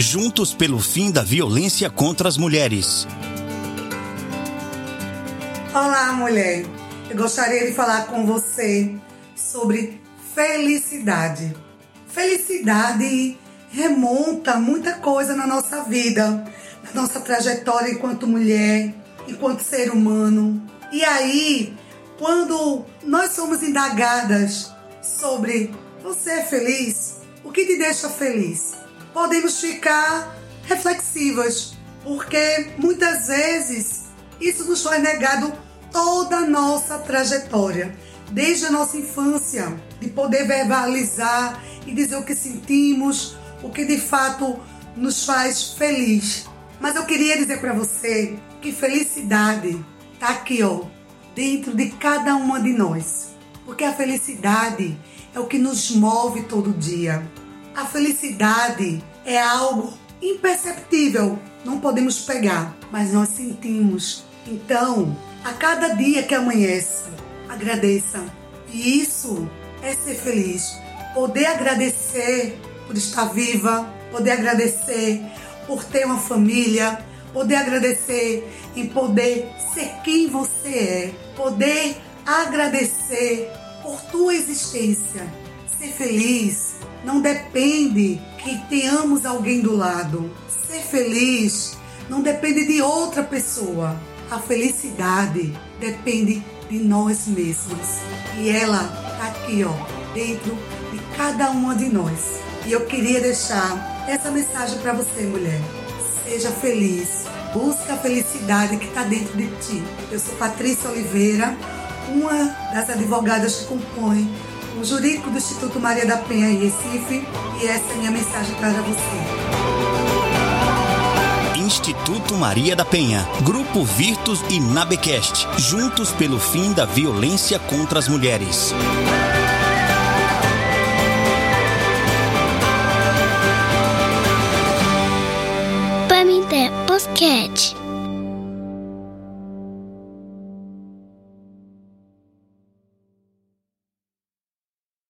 Juntos pelo fim da violência contra as mulheres. Olá, mulher. Eu gostaria de falar com você sobre felicidade. Felicidade remonta muita coisa na nossa vida, na nossa trajetória enquanto mulher, enquanto ser humano. E aí, quando nós somos indagadas sobre você é feliz, o que te deixa feliz? Podemos ficar reflexivas, porque muitas vezes isso nos foi negado toda a nossa trajetória, desde a nossa infância, de poder verbalizar e dizer o que sentimos, o que de fato nos faz feliz. Mas eu queria dizer para você que felicidade está aqui, ó, dentro de cada uma de nós. Porque a felicidade é o que nos move todo dia. A felicidade é algo imperceptível, não podemos pegar, mas nós sentimos. Então, a cada dia que amanhece, agradeça. E isso é ser feliz. Poder agradecer por estar viva, poder agradecer por ter uma família, poder agradecer em poder ser quem você é, poder agradecer por tua existência. Ser feliz não depende que tenhamos alguém do lado. Ser feliz não depende de outra pessoa. A felicidade depende de nós mesmos. E ela está aqui, ó, dentro de cada uma de nós. E eu queria deixar essa mensagem para você, mulher. Seja feliz. Busca a felicidade que está dentro de ti. Eu sou Patrícia Oliveira, uma das advogadas que compõe o jurídico do Instituto Maria da Penha em Recife, e essa é a minha mensagem para você. Instituto Maria da Penha, Grupo Virtus e Nabecast, juntos pelo fim da violência contra as mulheres. Pamité Podcast.